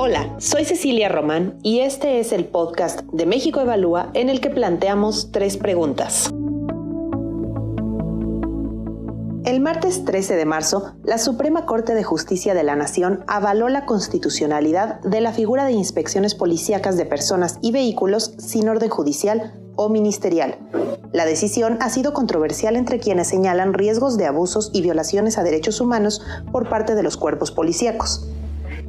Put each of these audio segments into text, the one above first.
Hola, soy Cecilia Román y este es el podcast de México Evalúa en el que planteamos tres preguntas. El martes 13 de marzo, la Suprema Corte de Justicia de la Nación avaló la constitucionalidad de la figura de inspecciones policíacas de personas y vehículos sin orden judicial o ministerial. La decisión ha sido controversial entre quienes señalan riesgos de abusos y violaciones a derechos humanos por parte de los cuerpos policíacos.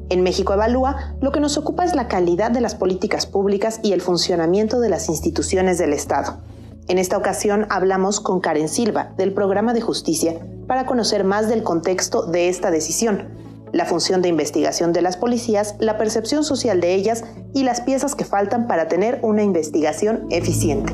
En México Evalúa, lo que nos ocupa es la calidad de las políticas públicas y el funcionamiento de las instituciones del Estado. En esta ocasión hablamos con Karen Silva, del Programa de Justicia, para conocer más del contexto de esta decisión, la función de investigación de las policías, la percepción social de ellas y las piezas que faltan para tener una investigación eficiente.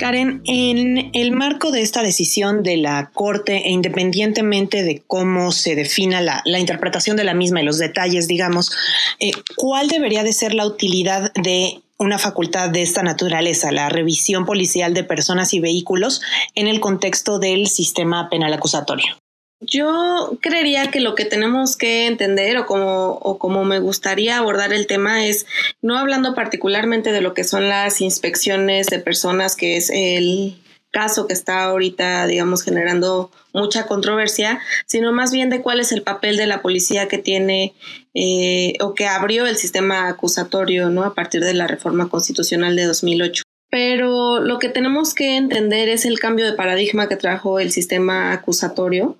Karen, en el marco de esta decisión de la Corte e independientemente de cómo se defina la, interpretación de la misma y los detalles, digamos, eh, ¿cuál debería de ser la utilidad de una facultad de esta naturaleza, la revisión policial de personas y vehículos en el contexto del sistema penal acusatorio? Yo creería que lo que tenemos que entender o como, o como me gustaría abordar el tema es no hablando particularmente de lo que son las inspecciones de personas, que es el caso que está ahorita, digamos, generando mucha controversia, sino más bien de cuál es el papel de la policía que tiene eh, o que abrió el sistema acusatorio, ¿no? A partir de la reforma constitucional de 2008 pero lo que tenemos que entender es el cambio de paradigma que trajo el sistema acusatorio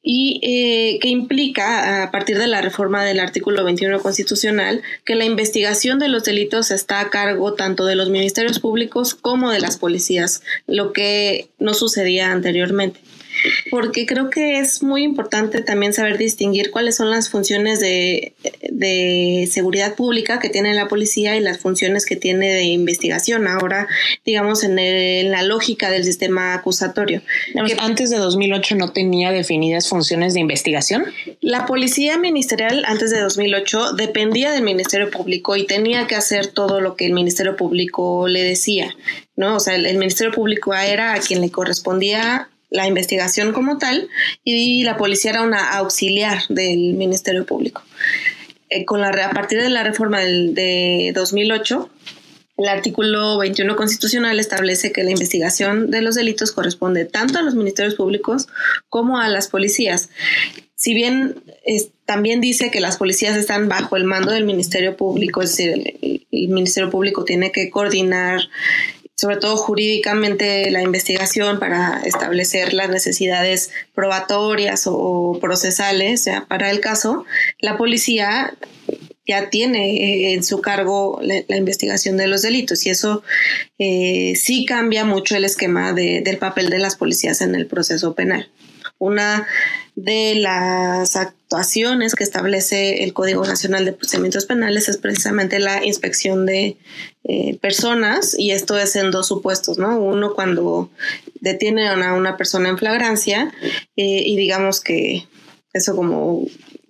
y eh, que implica, a partir de la reforma del artículo 21 constitucional, que la investigación de los delitos está a cargo tanto de los ministerios públicos como de las policías, lo que no sucedía anteriormente porque creo que es muy importante también saber distinguir cuáles son las funciones de, seguridad pública que tiene la policía y las funciones que tiene de investigación. Ahora, digamos, en, la lógica del sistema acusatorio. antes de 2008 no tenía definidas funciones de investigación. La policía ministerial antes de 2008 dependía del Ministerio Público y tenía que hacer todo lo que el Ministerio Público le decía. ¿no? O sea, el Ministerio Público era a quien le correspondía la investigación como tal y la policía era una auxiliar del Ministerio Público. Eh, con la, a partir de la reforma del, de 2008, el artículo 21 constitucional establece que la investigación de los delitos corresponde tanto a los ministerios públicos como a las policías. Si bien también dice que las policías están bajo el mando del Ministerio Público, es decir, el Ministerio Público tiene que coordinar sobre todo jurídicamente la investigación para establecer las necesidades probatorias o procesales para el caso, la policía ya tiene eh, en su cargo la, investigación de los delitos y eso eh, sí cambia mucho el esquema del papel de las policías en el proceso penal. Una de las actuaciones que establece el Código Nacional de Procedimientos Penales es precisamente la inspección de eh, personas y esto es en dos supuestos, ¿no? Uno cuando detienen a una persona en flagrancia eh, y digamos que eso como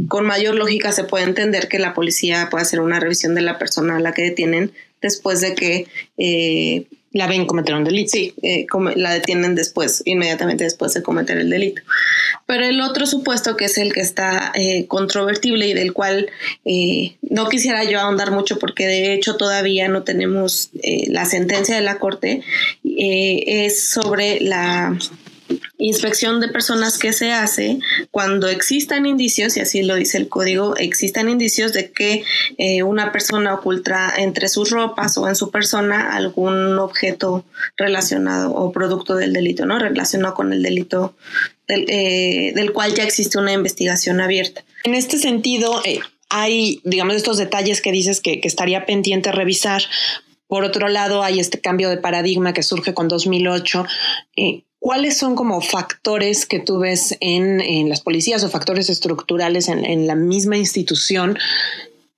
con mayor lógica se puede entender que la policía puede hacer una revisión de la persona a la que detienen después de que eh, la ven cometer un delito. Sí, eh, la detienen después, inmediatamente después de cometer el delito. Pero el otro supuesto, que es el que está eh, controvertible y del cual eh, no quisiera yo ahondar mucho porque de hecho todavía no tenemos la sentencia de la Corte, es sobre la inspección de personas que se hace cuando existan indicios, y así lo dice el código, existan indicios de que eh, una persona oculta entre sus ropas o en su persona algún objeto relacionado o producto del delito, ¿no? Relacionado con el delito del, eh, cual ya existe una investigación abierta. En este sentido, eh, hay, digamos, estos detalles que dices que, que estaría pendiente revisar. Por otro lado, hay este cambio de paradigma que surge con 2008. ¿Cuáles son como factores que tú ves en, las policías o factores estructurales en, la misma institución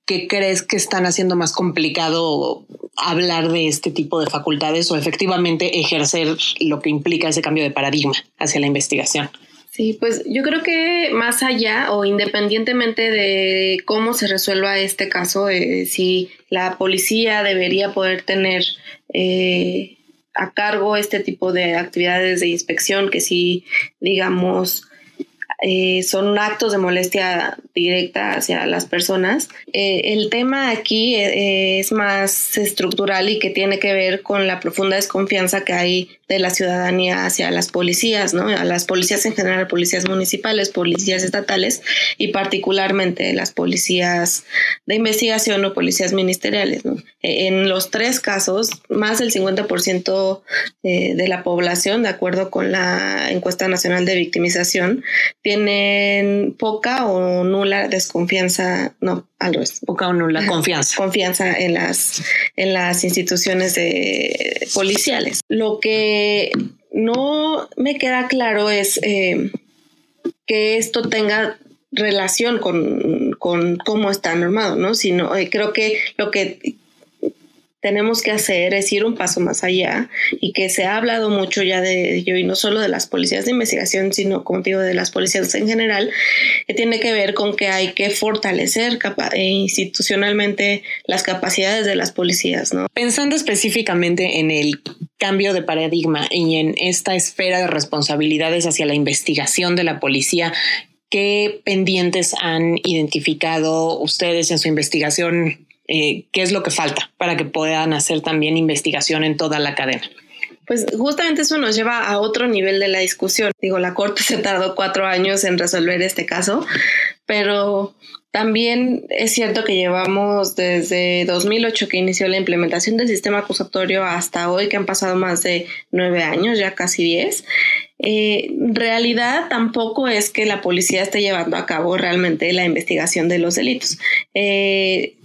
que crees que están haciendo más complicado hablar de este tipo de facultades o efectivamente ejercer lo que implica ese cambio de paradigma hacia la investigación? Sí, pues yo creo que más allá o independientemente de cómo se resuelva este caso, eh, si la policía debería poder tener eh, a cargo este tipo de actividades de inspección que sí, digamos, eh, son actos de molestia directa hacia las personas. Eh, el tema aquí eh, es más estructural y que tiene que ver con la profunda desconfianza que hay de la ciudadanía hacia las policías, ¿no? A las policías en general, policías municipales, policías estatales y particularmente las policías de investigación o policías ministeriales, ¿no? En los tres casos, más del 50% de la población, de acuerdo con la encuesta nacional de victimización, tienen poca o nula desconfianza, no, al revés. Poca o nula confianza. Confianza en las, en las instituciones de, policiales. Lo que no me queda claro es eh, que esto tenga relación con, con, cómo está normado, ¿no? Sino, eh, creo que lo que tenemos que hacer es ir un paso más allá y que se ha hablado mucho ya de ello y no solo de las policías de investigación, sino como digo, de las policías en general, que tiene que ver con que hay que fortalecer eh, institucionalmente las capacidades de las policías, ¿no? Pensando específicamente en el cambio de paradigma y en esta esfera de responsabilidades hacia la investigación de la policía, ¿qué pendientes han identificado ustedes en su investigación eh, qué es lo que falta para que puedan hacer también investigación en toda la cadena. Pues justamente eso nos lleva a otro nivel de la discusión. Digo, la Corte se tardó cuatro años en resolver este caso, pero también es cierto que llevamos desde 2008 que inició la implementación del sistema acusatorio hasta hoy, que han pasado más de nueve años, ya casi diez. Eh, realidad tampoco es que la policía esté llevando a cabo realmente la investigación de los delitos. Eh,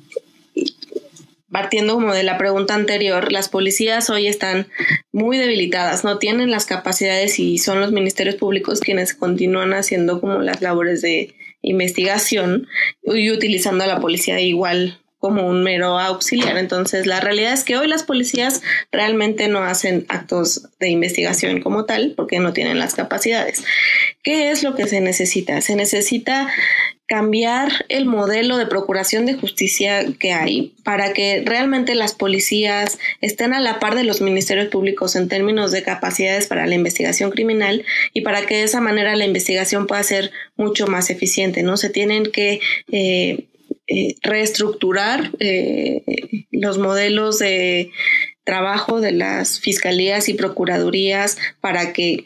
partiendo como de la pregunta anterior, las policías hoy están muy debilitadas, no tienen las capacidades y son los ministerios públicos quienes continúan haciendo como las labores de investigación y utilizando a la policía igual como un mero auxiliar. Entonces, la realidad es que hoy las policías realmente no hacen actos de investigación como tal porque no tienen las capacidades. ¿Qué es lo que se necesita? Se necesita cambiar el modelo de procuración de justicia que hay para que realmente las policías estén a la par de los ministerios públicos en términos de capacidades para la investigación criminal y para que de esa manera la investigación pueda ser mucho más eficiente, ¿no? Se tienen que eh, eh, reestructurar eh, los modelos de trabajo de las fiscalías y procuradurías para que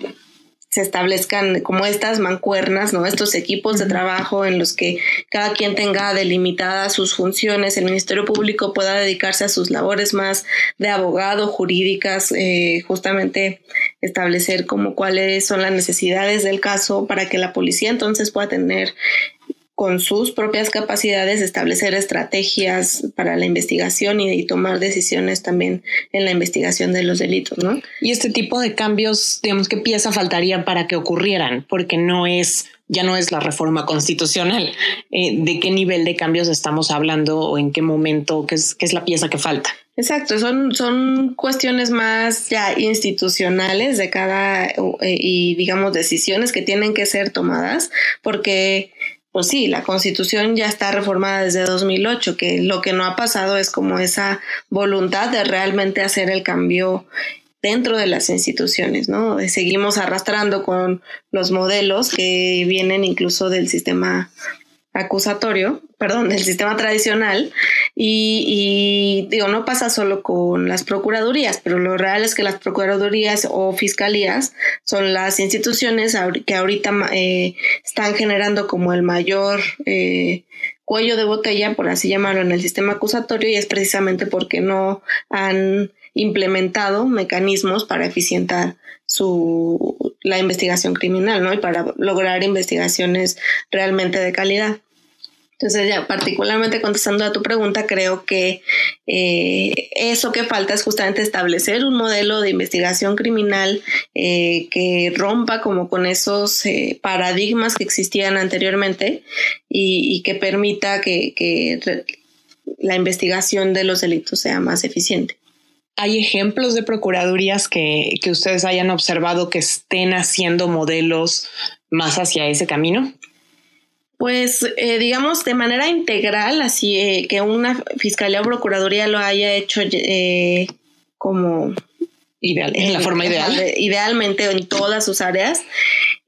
se establezcan como estas mancuernas, ¿no? Estos equipos de trabajo en los que cada quien tenga delimitadas sus funciones, el Ministerio Público pueda dedicarse a sus labores más de abogado, jurídicas, eh, justamente establecer como cuáles son las necesidades del caso para que la policía entonces pueda tener con sus propias capacidades establecer estrategias para la investigación y, tomar decisiones también en la investigación de los delitos, ¿no? Y este tipo de cambios, digamos, ¿qué pieza faltaría para que ocurrieran? Porque no es, ya no es la reforma constitucional. Eh, ¿De qué nivel de cambios estamos hablando o en qué momento? ¿Qué es, qué es la pieza que falta? Exacto, son, son cuestiones más ya institucionales de cada eh, y digamos decisiones que tienen que ser tomadas porque pues sí, la constitución ya está reformada desde 2008, que lo que no ha pasado es como esa voluntad de realmente hacer el cambio dentro de las instituciones, ¿no? Seguimos arrastrando con los modelos que vienen incluso del sistema acusatorio, perdón, del sistema tradicional y, digo, no pasa solo con las procuradurías, pero lo real es que las procuradurías o fiscalías son las instituciones que ahorita eh, están generando como el mayor eh, cuello de botella, por así llamarlo, en el sistema acusatorio y es precisamente porque no han implementado mecanismos para eficientar su la investigación criminal, ¿no? Y para lograr investigaciones realmente de calidad. Entonces, ya particularmente contestando a tu pregunta, creo que eh, eso que falta es justamente establecer un modelo de investigación criminal eh, que rompa como con esos eh, paradigmas que existían anteriormente y, que permita que, la investigación de los delitos sea más eficiente. ¿Hay ejemplos de procuradurías que, que ustedes hayan observado que estén haciendo modelos más hacia ese camino? Pues eh, digamos de manera integral, así eh, que una fiscalía o procuraduría lo haya hecho eh, como ideal, en la forma ideal. Idealmente en todas sus áreas.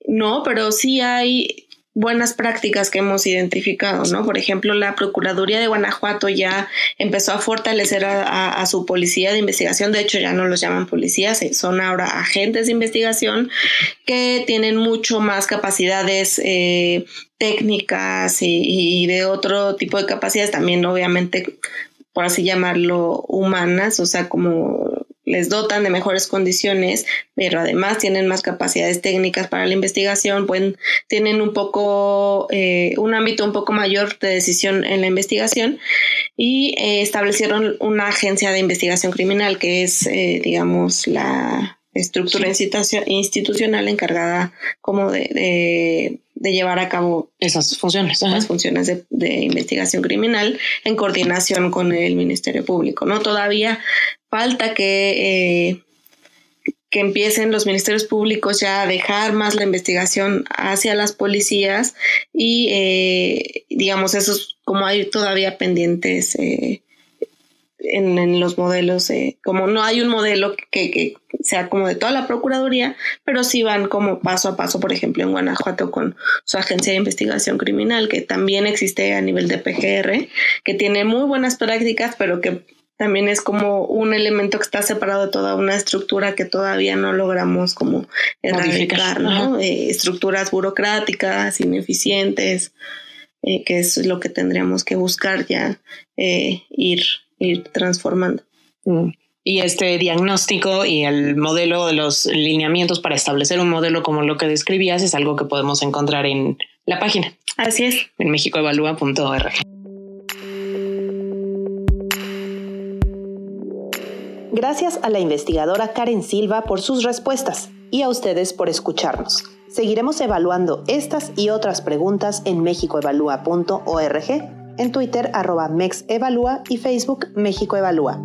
No, pero sí hay buenas prácticas que hemos identificado, ¿no? Por ejemplo, la Procuraduría de Guanajuato ya empezó a fortalecer a, su policía de investigación, de hecho ya no los llaman policías, eh, son ahora agentes de investigación que tienen mucho más capacidades eh, técnicas y, y de otro tipo de capacidades, también obviamente, por así llamarlo, humanas, o sea, como les dotan de mejores condiciones, pero además tienen más capacidades técnicas para la investigación, pueden, tienen un poco, eh, un ámbito un poco mayor de decisión en la investigación y eh, establecieron una agencia de investigación criminal que es, eh, digamos, la estructura institucional encargada como de, llevar a cabo esas funciones, las funciones de, investigación criminal en coordinación con el Ministerio Público. No todavía falta que eh, que empiecen los ministerios públicos ya a dejar más la investigación hacia las policías y eh, digamos esos como hay todavía pendientes eh, en, los modelos, eh, como no hay un modelo que, sea como de toda la Procuraduría, pero sí van como paso a paso, por ejemplo, en Guanajuato con su agencia de investigación criminal, que también existe a nivel de PGR, que tiene muy buenas prácticas, pero que también es como un elemento que está separado de toda una estructura que todavía no logramos como erradicar, ¿no? Eh, estructuras burocráticas, ineficientes, eh, que es lo que tendríamos que buscar ya ir ir transformando. Mm. Y este diagnóstico y el modelo de los lineamientos para establecer un modelo como lo que describías es algo que podemos encontrar en la página. Así es. En mexicoevalúa.org. Gracias a la investigadora Karen Silva por sus respuestas y a ustedes por escucharnos. Seguiremos evaluando estas y otras preguntas en mexicoevalúa.org en Twitter arroba MEXEvalúa y Facebook México Evalúa.